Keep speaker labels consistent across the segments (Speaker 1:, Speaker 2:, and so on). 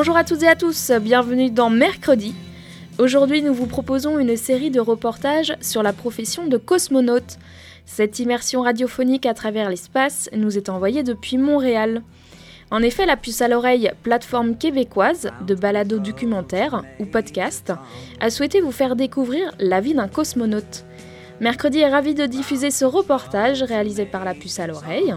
Speaker 1: Bonjour à toutes et à tous, bienvenue dans Mercredi. Aujourd'hui, nous vous proposons une série de reportages sur la profession de cosmonaute. Cette immersion radiophonique à travers l'espace nous est envoyée depuis Montréal. En effet, la puce à l'oreille, plateforme québécoise de balado documentaire ou podcast, a souhaité vous faire découvrir la vie d'un cosmonaute. Mercredi est ravi de diffuser ce reportage réalisé par la puce à l'oreille.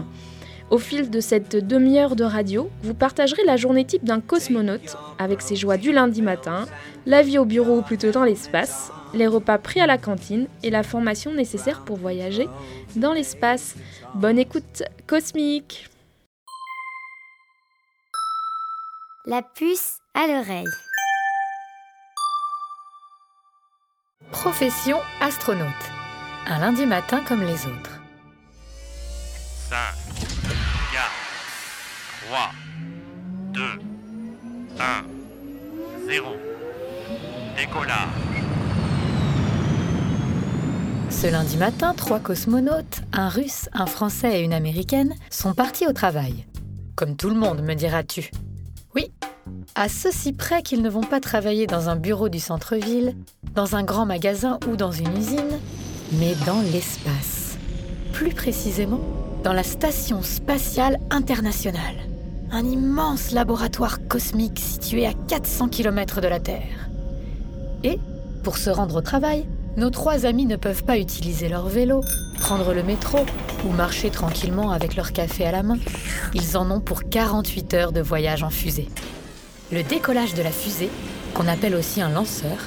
Speaker 1: Au fil de cette demi-heure de radio, vous partagerez la journée type d'un cosmonaute, avec ses joies du lundi matin, la vie au bureau ou plutôt dans l'espace, les repas pris à la cantine et la formation nécessaire pour voyager dans l'espace. Bonne écoute cosmique
Speaker 2: La puce à l'oreille. Profession astronaute. Un lundi matin comme les autres.
Speaker 3: 3, 2, 1, 0. Décollage.
Speaker 2: Ce lundi matin, trois cosmonautes, un russe, un français et une américaine, sont partis au travail. Comme tout le monde, me diras-tu. Oui, à ceci près qu'ils ne vont pas travailler dans un bureau du centre-ville, dans un grand magasin ou dans une usine, mais dans l'espace. Plus précisément, dans la Station spatiale internationale, un immense laboratoire cosmique situé à 400 km de la Terre. Et, pour se rendre au travail, nos trois amis ne peuvent pas utiliser leur vélo, prendre le métro ou marcher tranquillement avec leur café à la main. Ils en ont pour 48 heures de voyage en fusée. Le décollage de la fusée, qu'on appelle aussi un lanceur,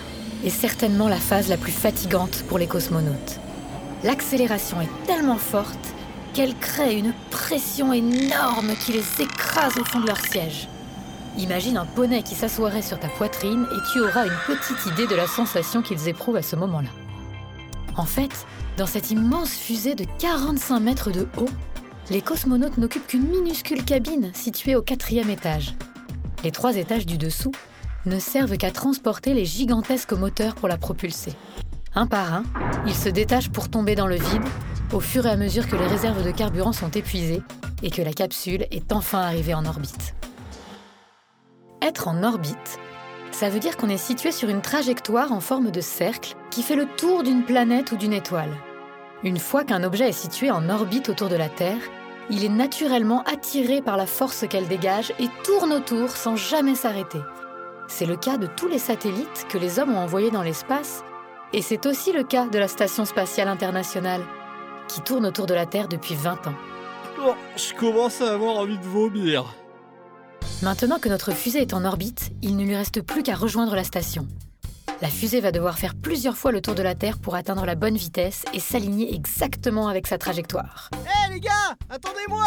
Speaker 2: est certainement la phase la plus fatigante pour les cosmonautes. L'accélération est tellement forte qu'elle crée une pression énorme qui les écrase au fond de leur siège. Imagine un poney qui s'assoirait sur ta poitrine et tu auras une petite idée de la sensation qu'ils éprouvent à ce moment-là. En fait, dans cette immense fusée de 45 mètres de haut, les cosmonautes n'occupent qu'une minuscule cabine située au quatrième étage. Les trois étages du dessous ne servent qu'à transporter les gigantesques moteurs pour la propulser. Un par un, ils se détachent pour tomber dans le vide au fur et à mesure que les réserves de carburant sont épuisées et que la capsule est enfin arrivée en orbite. Être en orbite, ça veut dire qu'on est situé sur une trajectoire en forme de cercle qui fait le tour d'une planète ou d'une étoile. Une fois qu'un objet est situé en orbite autour de la Terre, il est naturellement attiré par la force qu'elle dégage et tourne autour sans jamais s'arrêter. C'est le cas de tous les satellites que les hommes ont envoyés dans l'espace, et c'est aussi le cas de la Station spatiale internationale, qui tourne autour de la Terre depuis 20 ans.
Speaker 4: Oh, je commence à avoir envie de vomir.
Speaker 2: Maintenant que notre fusée est en orbite, il ne lui reste plus qu'à rejoindre la station. La fusée va devoir faire plusieurs fois le tour de la Terre pour atteindre la bonne vitesse et s'aligner exactement avec sa trajectoire.
Speaker 4: Hé les gars, attendez-moi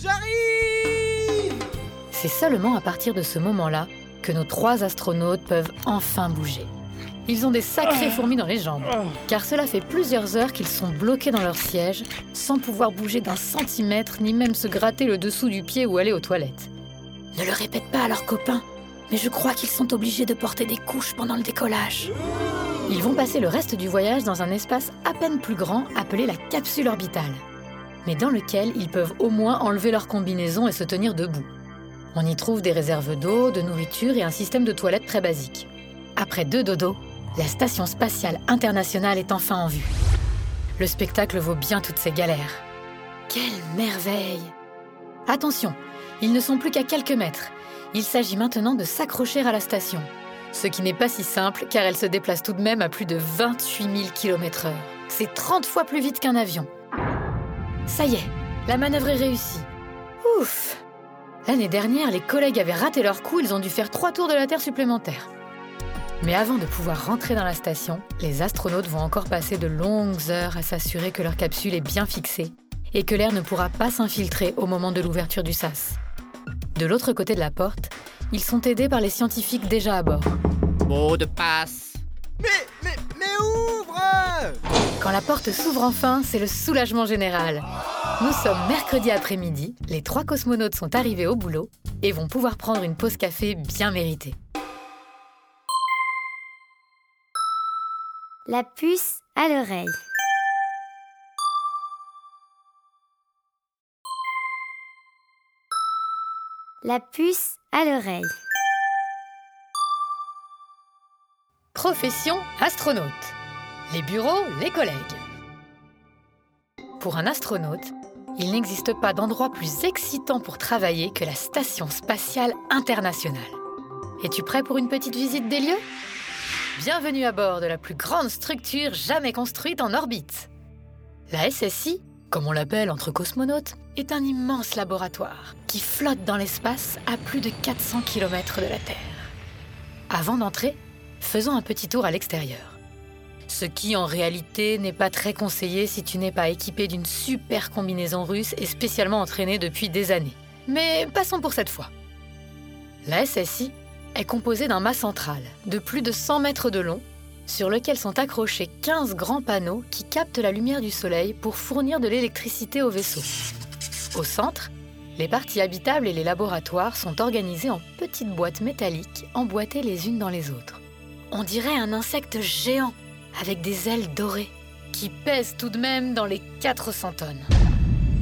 Speaker 4: J'arrive
Speaker 2: C'est seulement à partir de ce moment-là que nos trois astronautes peuvent enfin bouger. Ils ont des sacrées fourmis dans les jambes, car cela fait plusieurs heures qu'ils sont bloqués dans leur siège, sans pouvoir bouger d'un centimètre, ni même se gratter le dessous du pied ou aller aux toilettes. Ne le répète pas à leurs copains, mais je crois qu'ils sont obligés de porter des couches pendant le décollage. Ils vont passer le reste du voyage dans un espace à peine plus grand appelé la capsule orbitale, mais dans lequel ils peuvent au moins enlever leur combinaison et se tenir debout. On y trouve des réserves d'eau, de nourriture et un système de toilettes très basique. Après deux dodos, la station spatiale internationale est enfin en vue. Le spectacle vaut bien toutes ces galères. Quelle merveille Attention, ils ne sont plus qu'à quelques mètres. Il s'agit maintenant de s'accrocher à la station. Ce qui n'est pas si simple car elle se déplace tout de même à plus de 28 000 km/h. C'est 30 fois plus vite qu'un avion. Ça y est, la manœuvre est réussie. Ouf L'année dernière, les collègues avaient raté leur coup, ils ont dû faire trois tours de la Terre supplémentaires. Mais avant de pouvoir rentrer dans la station, les astronautes vont encore passer de longues heures à s'assurer que leur capsule est bien fixée et que l'air ne pourra pas s'infiltrer au moment de l'ouverture du sas. De l'autre côté de la porte, ils sont aidés par les scientifiques déjà à bord.
Speaker 5: Mot de passe.
Speaker 6: Mais, mais, mais ouvre
Speaker 2: Quand la porte s'ouvre enfin, c'est le soulagement général. Nous sommes mercredi après-midi, les trois cosmonautes sont arrivés au boulot et vont pouvoir prendre une pause café bien méritée.
Speaker 7: La puce à l'oreille. La puce à l'oreille.
Speaker 2: Profession astronaute. Les bureaux, les collègues. Pour un astronaute, il n'existe pas d'endroit plus excitant pour travailler que la Station spatiale internationale. Es-tu prêt pour une petite visite des lieux? Bienvenue à bord de la plus grande structure jamais construite en orbite. La SSI, comme on l'appelle entre cosmonautes, est un immense laboratoire qui flotte dans l'espace à plus de 400 km de la Terre. Avant d'entrer, faisons un petit tour à l'extérieur. Ce qui en réalité n'est pas très conseillé si tu n'es pas équipé d'une super combinaison russe et spécialement entraîné depuis des années. Mais passons pour cette fois. La SSI est composée d'un mât central de plus de 100 mètres de long sur lequel sont accrochés 15 grands panneaux qui captent la lumière du soleil pour fournir de l'électricité au vaisseau. Au centre, les parties habitables et les laboratoires sont organisés en petites boîtes métalliques emboîtées les unes dans les autres. On dirait un insecte géant avec des ailes dorées qui pèse tout de même dans les 400 tonnes.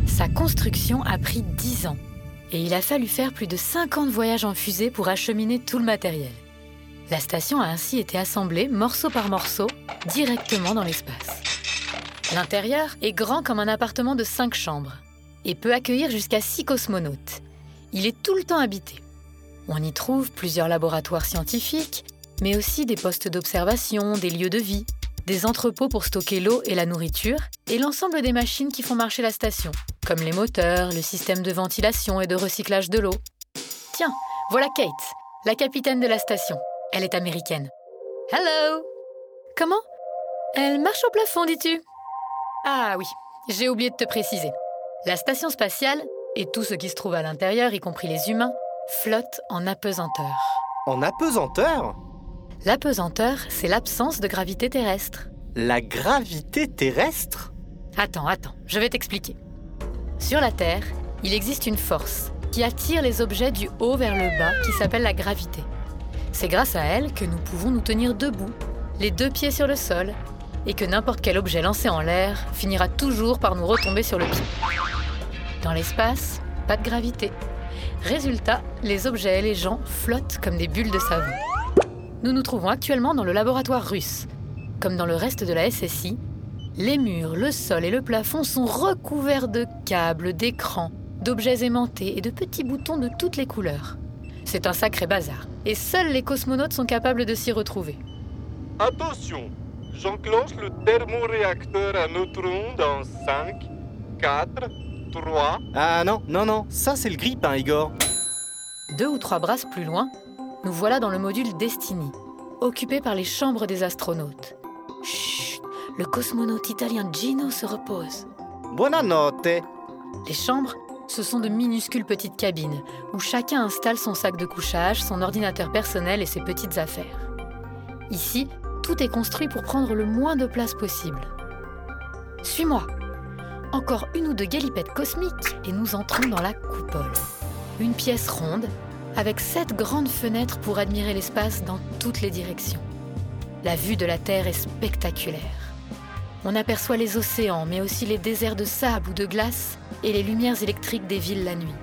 Speaker 2: Sa construction a pris 10 ans et il a fallu faire plus de 50 voyages en fusée pour acheminer tout le matériel. La station a ainsi été assemblée morceau par morceau directement dans l'espace. L'intérieur est grand comme un appartement de 5 chambres et peut accueillir jusqu'à 6 cosmonautes. Il est tout le temps habité. On y trouve plusieurs laboratoires scientifiques, mais aussi des postes d'observation, des lieux de vie, des entrepôts pour stocker l'eau et la nourriture, et l'ensemble des machines qui font marcher la station, comme les moteurs, le système de ventilation et de recyclage de l'eau. Tiens, voilà Kate, la capitaine de la station. Elle est américaine. Hello Comment? Elle marche au plafond, dis-tu? Ah oui, j'ai oublié de te préciser. La station spatiale, et tout ce qui se trouve à l'intérieur, y compris les humains, flotte en apesanteur.
Speaker 6: En apesanteur?
Speaker 2: L'apesanteur, c'est l'absence de gravité terrestre.
Speaker 6: La gravité terrestre?
Speaker 2: Attends, attends, je vais t'expliquer. Sur la Terre, il existe une force qui attire les objets du haut vers le bas qui s'appelle la gravité. C'est grâce à elle que nous pouvons nous tenir debout, les deux pieds sur le sol, et que n'importe quel objet lancé en l'air finira toujours par nous retomber sur le pied. Dans l'espace, pas de gravité. Résultat, les objets et les gens flottent comme des bulles de savon. Nous nous trouvons actuellement dans le laboratoire russe. Comme dans le reste de la SSI, les murs, le sol et le plafond sont recouverts de câbles, d'écrans, d'objets aimantés et de petits boutons de toutes les couleurs. C'est un sacré bazar, et seuls les cosmonautes sont capables de s'y retrouver.
Speaker 8: Attention, j'enclenche le thermoréacteur à neutrons dans 5, 4, 3.
Speaker 6: Ah non, non, non, ça c'est le grippe, hein, Igor.
Speaker 2: Deux ou trois brasses plus loin, nous voilà dans le module Destiny, occupé par les chambres des astronautes. Chut, le cosmonaute italien Gino se repose.
Speaker 6: Buonanotte.
Speaker 2: Les chambres, ce sont de minuscules petites cabines où chacun installe son sac de couchage, son ordinateur personnel et ses petites affaires. Ici, tout est construit pour prendre le moins de place possible. Suis-moi. Encore une ou deux galipettes cosmiques et nous entrons dans la coupole. Une pièce ronde avec sept grandes fenêtres pour admirer l'espace dans toutes les directions. La vue de la Terre est spectaculaire. On aperçoit les océans, mais aussi les déserts de sable ou de glace et les lumières électriques des villes la nuit.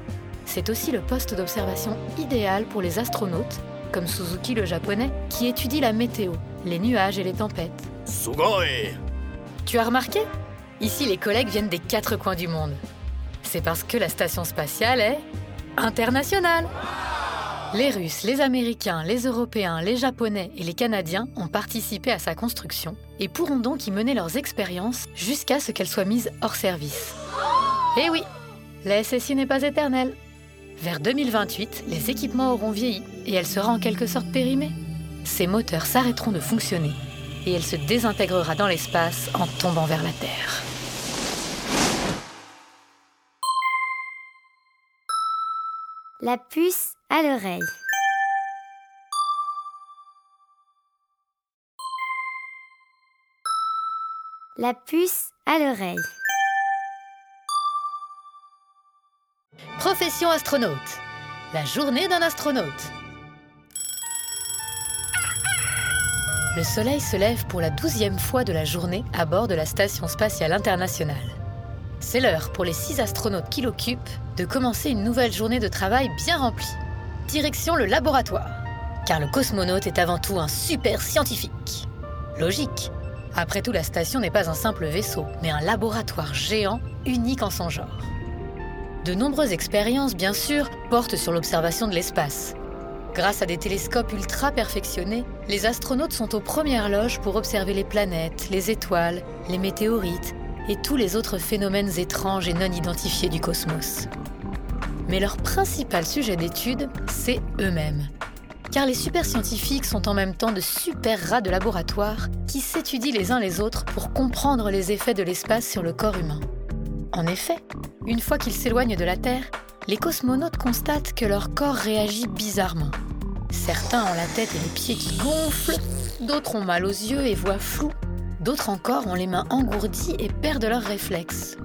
Speaker 2: C'est aussi le poste d'observation idéal pour les astronautes, comme Suzuki le japonais, qui étudie la météo, les nuages et les tempêtes.
Speaker 4: Sugoi
Speaker 2: Tu as remarqué? Ici, les collègues viennent des quatre coins du monde. C'est parce que la station spatiale est internationale. Les Russes, les Américains, les Européens, les Japonais et les Canadiens ont participé à sa construction et pourront donc y mener leurs expériences jusqu'à ce qu'elle soit mise hors service. Eh oui, la SSI n'est pas éternelle. Vers 2028, les équipements auront vieilli et elle sera en quelque sorte périmée. Ses moteurs s'arrêteront de fonctionner et elle se désintégrera dans l'espace en tombant vers la Terre.
Speaker 7: La puce à l'oreille. La puce à l'oreille.
Speaker 2: Profession astronaute. La journée d'un astronaute. Le Soleil se lève pour la douzième fois de la journée à bord de la Station spatiale internationale. C'est l'heure pour les six astronautes qui l'occupent de commencer une nouvelle journée de travail bien remplie. Direction le laboratoire, car le cosmonaute est avant tout un super scientifique. Logique. Après tout, la station n'est pas un simple vaisseau, mais un laboratoire géant unique en son genre. De nombreuses expériences, bien sûr, portent sur l'observation de l'espace. Grâce à des télescopes ultra perfectionnés, les astronautes sont aux premières loges pour observer les planètes, les étoiles, les météorites et tous les autres phénomènes étranges et non identifiés du cosmos. Mais leur principal sujet d'étude, c'est eux-mêmes. Car les super scientifiques sont en même temps de super rats de laboratoire qui s'étudient les uns les autres pour comprendre les effets de l'espace sur le corps humain. En effet, une fois qu'ils s'éloignent de la Terre, les cosmonautes constatent que leur corps réagit bizarrement. Certains ont la tête et les pieds qui gonflent, d'autres ont mal aux yeux et voient flou, d'autres encore ont les mains engourdies et perdent leurs réflexes.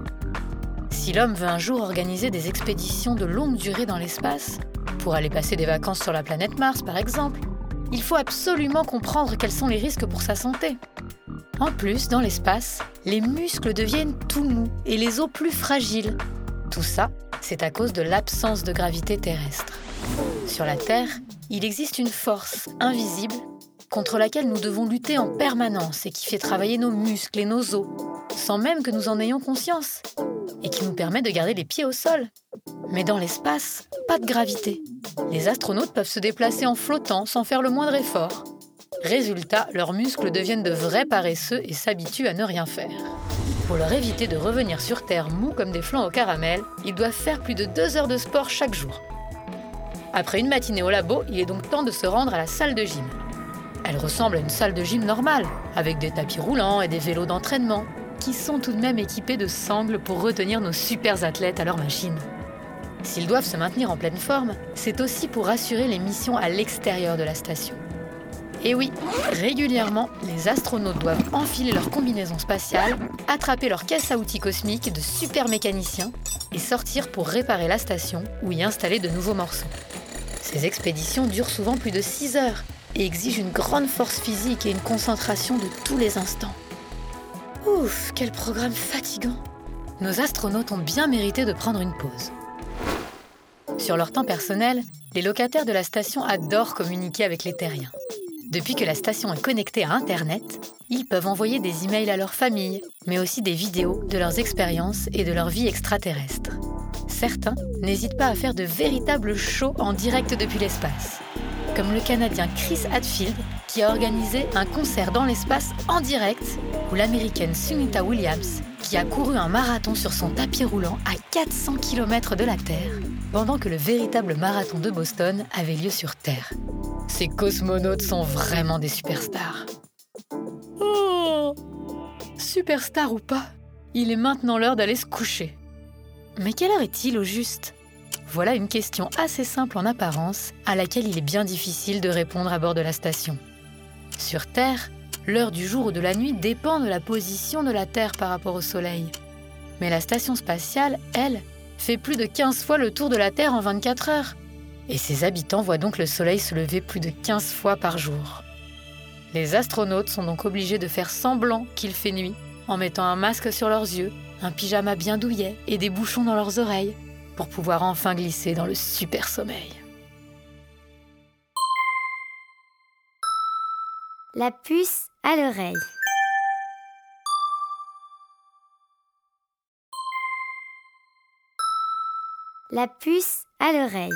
Speaker 2: Si l'homme veut un jour organiser des expéditions de longue durée dans l'espace, pour aller passer des vacances sur la planète Mars par exemple, il faut absolument comprendre quels sont les risques pour sa santé. En plus, dans l'espace, les muscles deviennent tout mous et les os plus fragiles. Tout ça, c'est à cause de l'absence de gravité terrestre. Sur la Terre, il existe une force invisible contre laquelle nous devons lutter en permanence et qui fait travailler nos muscles et nos os, sans même que nous en ayons conscience, et qui nous permet de garder les pieds au sol. Mais dans l'espace, pas de gravité. Les astronautes peuvent se déplacer en flottant sans faire le moindre effort. Résultat, leurs muscles deviennent de vrais paresseux et s'habituent à ne rien faire. Pour leur éviter de revenir sur Terre mous comme des flancs au caramel, ils doivent faire plus de deux heures de sport chaque jour. Après une matinée au labo, il est donc temps de se rendre à la salle de gym. Elle ressemble à une salle de gym normale, avec des tapis roulants et des vélos d'entraînement, qui sont tout de même équipés de sangles pour retenir nos super athlètes à leur machine. S'ils doivent se maintenir en pleine forme, c'est aussi pour assurer les missions à l'extérieur de la station. Et oui, régulièrement, les astronautes doivent enfiler leur combinaison spatiale, attraper leur caisse à outils cosmiques de super mécaniciens et sortir pour réparer la station ou y installer de nouveaux morceaux. Ces expéditions durent souvent plus de 6 heures et exigent une grande force physique et une concentration de tous les instants. Ouf, quel programme fatigant Nos astronautes ont bien mérité de prendre une pause. Sur leur temps personnel, les locataires de la station adorent communiquer avec les terriens. Depuis que la station est connectée à Internet, ils peuvent envoyer des emails à leur famille, mais aussi des vidéos de leurs expériences et de leur vie extraterrestre. Certains n'hésitent pas à faire de véritables shows en direct depuis l'espace, comme le Canadien Chris Hadfield qui a organisé un concert dans l'espace en direct, ou l'Américaine Sunita Williams qui a couru un marathon sur son tapis roulant à 400 km de la Terre, pendant que le véritable marathon de Boston avait lieu sur Terre. Ces cosmonautes sont vraiment des superstars. Oh Superstar ou pas, il est maintenant l'heure d'aller se coucher. Mais quelle heure est-il au juste? Voilà une question assez simple en apparence, à laquelle il est bien difficile de répondre à bord de la station. Sur Terre, l'heure du jour ou de la nuit dépend de la position de la Terre par rapport au Soleil. Mais la station spatiale, elle, fait plus de 15 fois le tour de la Terre en 24 heures. Et ses habitants voient donc le Soleil se lever plus de 15 fois par jour. Les astronautes sont donc obligés de faire semblant qu'il fait nuit, en mettant un masque sur leurs yeux, un pyjama bien douillet et des bouchons dans leurs oreilles, pour pouvoir enfin glisser dans le super sommeil.
Speaker 7: La puce à l'oreille. La puce à l'oreille.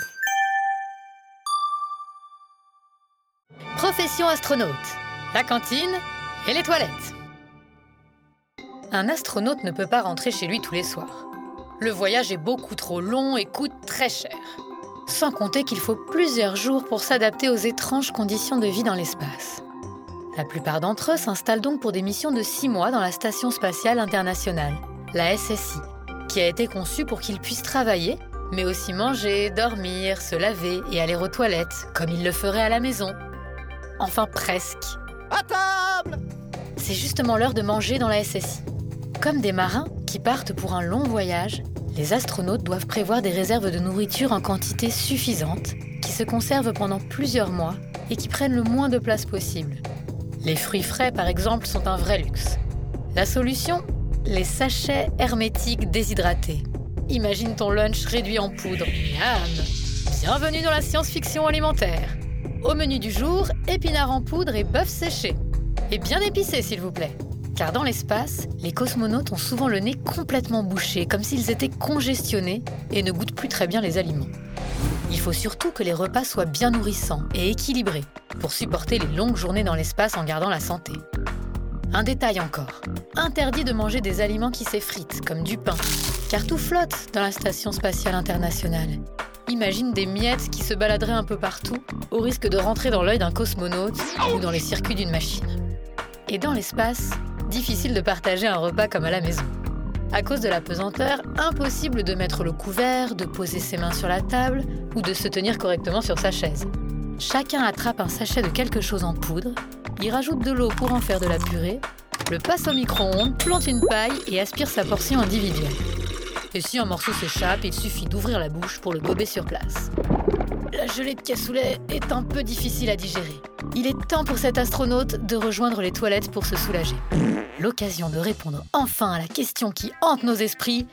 Speaker 2: Profession astronaute. La cantine et les toilettes. Un astronaute ne peut pas rentrer chez lui tous les soirs. Le voyage est beaucoup trop long et coûte très cher. Sans compter qu'il faut plusieurs jours pour s'adapter aux étranges conditions de vie dans l'espace. La plupart d'entre eux s'installent donc pour des missions de six mois dans la Station spatiale internationale, la SSI, qui a été conçue pour qu'ils puissent travailler, mais aussi manger, dormir, se laver et aller aux toilettes, comme ils le feraient à la maison. Enfin presque.
Speaker 6: À table
Speaker 2: C'est justement l'heure de manger dans la SSI. Comme des marins qui partent pour un long voyage, les astronautes doivent prévoir des réserves de nourriture en quantité suffisante, qui se conservent pendant plusieurs mois et qui prennent le moins de place possible. Les fruits frais, par exemple, sont un vrai luxe. La solution? Les sachets hermétiques déshydratés. Imagine ton lunch réduit en poudre. Miam Bienvenue dans la science-fiction alimentaire. Au menu du jour, épinards en poudre et bœuf séché. Et bien épicé, s'il vous plaît. Car dans l'espace, les cosmonautes ont souvent le nez complètement bouché, comme s'ils étaient congestionnés et ne goûtent plus très bien les aliments. Il faut surtout que les repas soient bien nourrissants et équilibrés pour supporter les longues journées dans l'espace en gardant la santé. Un détail encore. Interdit de manger des aliments qui s'effritent, comme du pain, car tout flotte dans la Station spatiale internationale. Imagine des miettes qui se baladeraient un peu partout, au risque de rentrer dans l'œil d'un cosmonaute ou dans les circuits d'une machine. Et dans l'espace, difficile de partager un repas comme à la maison. À cause de la pesanteur, impossible de mettre le couvert, de poser ses mains sur la table ou de se tenir correctement sur sa chaise. Chacun attrape un sachet de quelque chose en poudre, y rajoute de l'eau pour en faire de la purée, le passe au micro-ondes, plante une paille et aspire sa portion individuelle. Et si un morceau s'échappe, il suffit d'ouvrir la bouche pour le gober sur place. La gelée de cassoulet est un peu difficile à digérer. Il est temps pour cet astronaute de rejoindre les toilettes pour se soulager. L'occasion de répondre enfin à la question qui hante nos esprits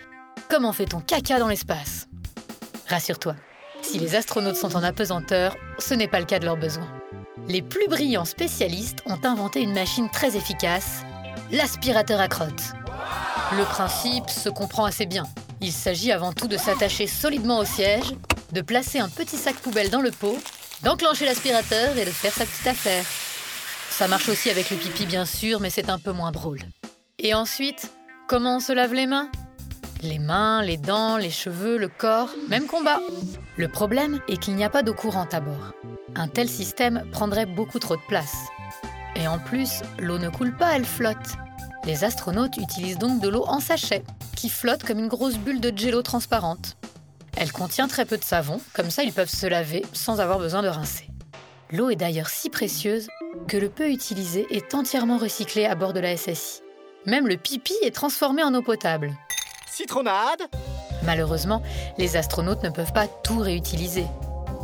Speaker 2: comment fait-on caca dans l'espace? Rassure-toi, si les astronautes sont en apesanteur, ce n'est pas le cas de leurs besoins. Les plus brillants spécialistes ont inventé une machine très efficace, l'aspirateur à crotte. Le principe se comprend assez bien. Il s'agit avant tout de s'attacher solidement au siège, de placer un petit sac poubelle dans le pot, d'enclencher l'aspirateur et de faire sa petite affaire. Ça marche aussi avec le pipi bien sûr, mais c'est un peu moins drôle. Et ensuite, comment on se lave les mains? Les mains, les dents, les cheveux, le corps, même combat. Le problème est qu'il n'y a pas d'eau courante à bord. Un tel système prendrait beaucoup trop de place. Et en plus, l'eau ne coule pas, elle flotte. Les astronautes utilisent donc de l'eau en sachet, qui flotte comme une grosse bulle de jello transparente. Elle contient très peu de savon, comme ça ils peuvent se laver sans avoir besoin de rincer. L'eau est d'ailleurs si précieuse que le peu utilisé est entièrement recyclé à bord de la SSI. Même le pipi est transformé en eau potable.
Speaker 6: Citronnade
Speaker 2: Malheureusement, les astronautes ne peuvent pas tout réutiliser.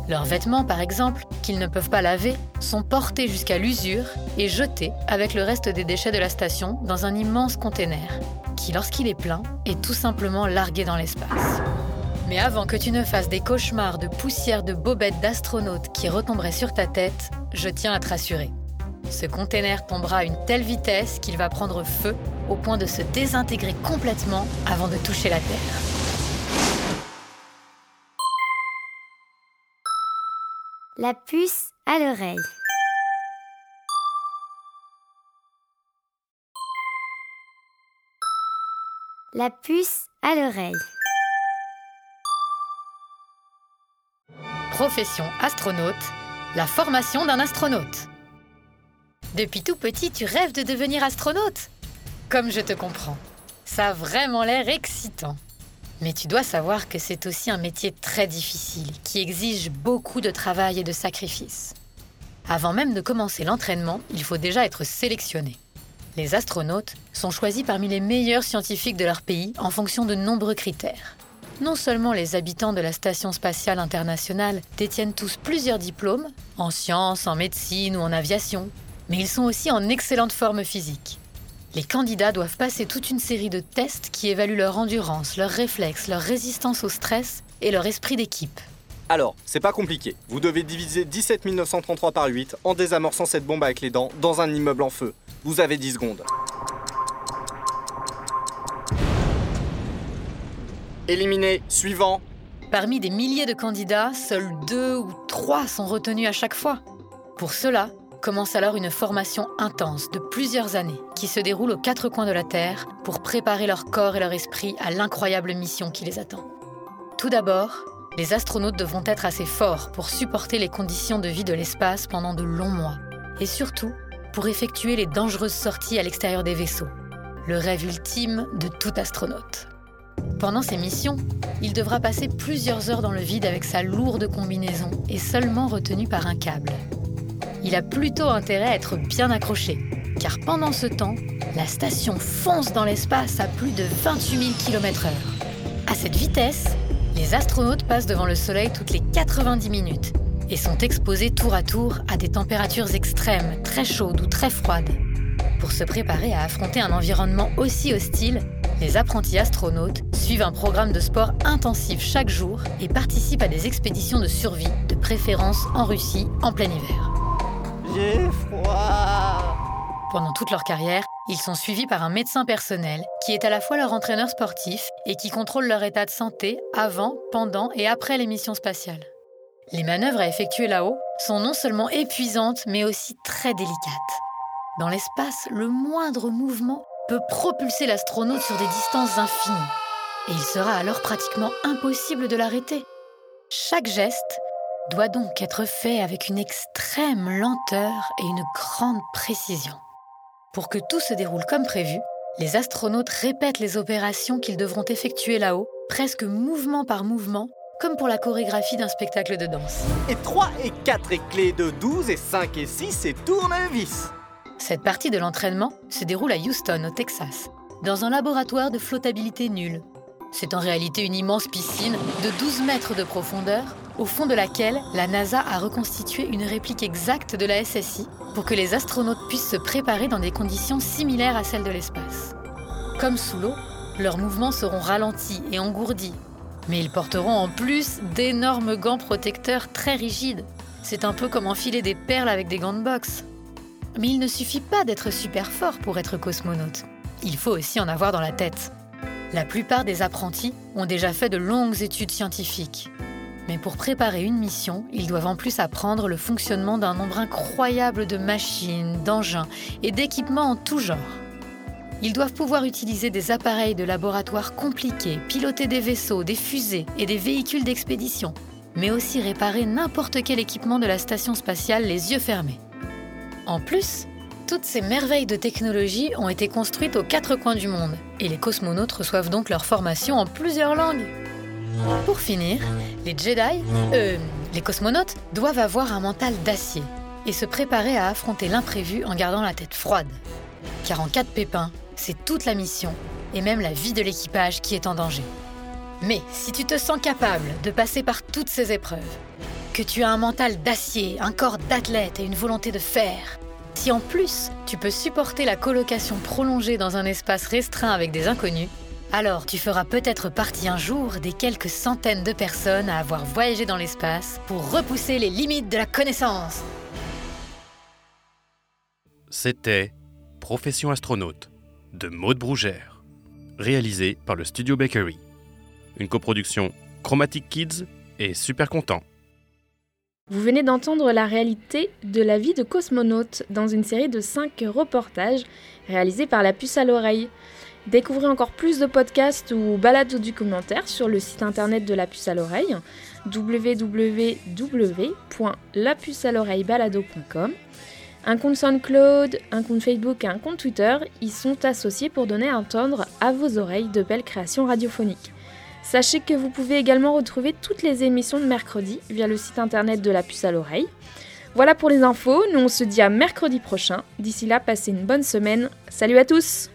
Speaker 2: Leurs vêtements, par exemple, qu'ils ne peuvent pas laver, sont portés jusqu'à l'usure et jetés avec le reste des déchets de la station dans un immense container, qui, lorsqu'il est plein, est tout simplement largué dans l'espace. Mais avant que tu ne fasses des cauchemars de poussière de bobettes d'astronautes qui retomberaient sur ta tête, je tiens à te rassurer. Ce container tombera à une telle vitesse qu'il va prendre feu au point de se désintégrer complètement avant de toucher la Terre.
Speaker 7: La puce à l'oreille. La puce à l'oreille.
Speaker 2: Profession astronaute, la formation d'un astronaute. Depuis tout petit, tu rêves de devenir astronaute? Comme je te comprends. Ça a vraiment l'air excitant. Mais tu dois savoir que c'est aussi un métier très difficile, qui exige beaucoup de travail et de sacrifices. Avant même de commencer l'entraînement, il faut déjà être sélectionné. Les astronautes sont choisis parmi les meilleurs scientifiques de leur pays en fonction de nombreux critères. Non seulement les habitants de la Station spatiale internationale détiennent tous plusieurs diplômes, en sciences, en médecine ou en aviation, mais ils sont aussi en excellente forme physique. Les candidats doivent passer toute une série de tests qui évaluent leur endurance, leurs réflexes, leur résistance au stress et leur esprit d'équipe.
Speaker 6: Alors, c'est pas compliqué. Vous devez diviser 17 933 par 8 en désamorçant cette bombe avec les dents dans un immeuble en feu. Vous avez 10 secondes. Éliminé. Suivant.
Speaker 2: Parmi des milliers de candidats, seuls deux ou trois sont retenus à chaque fois. Pour cela, commence alors une formation intense de plusieurs années qui se déroule aux quatre coins de la Terre pour préparer leur corps et leur esprit à l'incroyable mission qui les attend. Tout d'abord, Les astronautes devront être assez forts pour supporter les conditions de vie de l'espace pendant de longs mois. Et surtout, pour effectuer les dangereuses sorties à l'extérieur des vaisseaux. Le rêve ultime de tout astronaute. Pendant ces missions, il devra passer plusieurs heures dans le vide avec sa lourde combinaison et seulement retenu par un câble. Il a plutôt intérêt à être bien accroché, car pendant ce temps, la station fonce dans l'espace à plus de 28 000 km/h. À cette vitesse, les astronautes passent devant le Soleil toutes les 90 minutes et sont exposés tour à tour à des températures extrêmes, très chaudes ou très froides. Pour se préparer à affronter un environnement aussi hostile, les apprentis astronautes suivent un programme de sport intensif chaque jour et participent à des expéditions de survie, de préférence en Russie en plein hiver.
Speaker 9: J'ai froid.
Speaker 2: Pendant toute leur carrière, ils sont suivis par un médecin personnel qui est à la fois leur entraîneur sportif et qui contrôle leur état de santé avant, pendant et après les missions spatiales. Les manœuvres à effectuer là-haut sont non seulement épuisantes mais aussi très délicates. Dans l'espace, le moindre mouvement peut propulser l'astronaute sur des distances infinies. Et il sera alors pratiquement impossible de l'arrêter. Chaque geste doit donc être fait avec une extrême lenteur et une grande précision. Pour que tout se déroule comme prévu, les astronautes répètent les opérations qu'ils devront effectuer là-haut, presque mouvement par mouvement, comme pour la chorégraphie d'un spectacle de danse.
Speaker 6: Et 3 et 4 et clés de 12 et 5 et 6 et tournevis.
Speaker 2: Cette partie de l'entraînement se déroule à Houston, au Texas, dans un laboratoire de flottabilité nulle. C'est en réalité une immense piscine de 12 mètres de profondeur, au fond de laquelle la NASA a reconstitué une réplique exacte de la SSI pour que les astronautes puissent se préparer dans des conditions similaires à celles de l'espace. Comme sous l'eau, leurs mouvements seront ralentis et engourdis, mais ils porteront en plus d'énormes gants protecteurs très rigides. C'est un peu comme enfiler des perles avec des gants de boxe. Mais il ne suffit pas d'être super fort pour être cosmonaute. Il faut aussi en avoir dans la tête. La plupart des apprentis ont déjà fait de longues études scientifiques. Mais pour préparer une mission, ils doivent en plus apprendre le fonctionnement d'un nombre incroyable de machines, d'engins et d'équipements en tout genre. Ils doivent pouvoir utiliser des appareils de laboratoire compliqués, piloter des vaisseaux, des fusées et des véhicules d'expédition, mais aussi réparer n'importe quel équipement de la station spatiale les yeux fermés. En plus, toutes ces merveilles de technologie ont été construites aux quatre coins du monde, et les cosmonautes reçoivent donc leur formation en plusieurs langues. Pour finir, les Jedi, euh, les cosmonautes, doivent avoir un mental d'acier et se préparer à affronter l'imprévu en gardant la tête froide. Car en cas de pépin, c'est toute la mission et même la vie de l'équipage qui est en danger. Mais si tu te sens capable de passer par toutes ces épreuves, que tu as un mental d'acier, un corps d'athlète et une volonté de fer, si en plus tu peux supporter la colocation prolongée dans un espace restreint avec des inconnus, alors tu feras peut-être partie un jour des quelques centaines de personnes à avoir voyagé dans l'espace pour repousser les limites de la connaissance.
Speaker 10: C'était Profession astronaute de Maude Brougère, réalisé par le Studio Bakery. Une coproduction Chromatic Kids et Super Content.
Speaker 1: Vous venez d'entendre la réalité de la vie de cosmonautes dans une série de 5 reportages réalisés par la puce à l'oreille. Découvrez encore plus de podcasts ou balades ou documentaires sur le site internet de la puce à l'oreille www.lapucealoreillebalado.com. Un compte SoundCloud, un compte Facebook et un compte Twitter y sont associés pour donner un tendre à vos oreilles de belles créations radiophoniques. Sachez que vous pouvez également retrouver toutes les émissions de mercredi via le site internet de la puce à l'oreille. Voilà pour les infos, nous on se dit à mercredi prochain. D'ici là, passez une bonne semaine. Salut à tous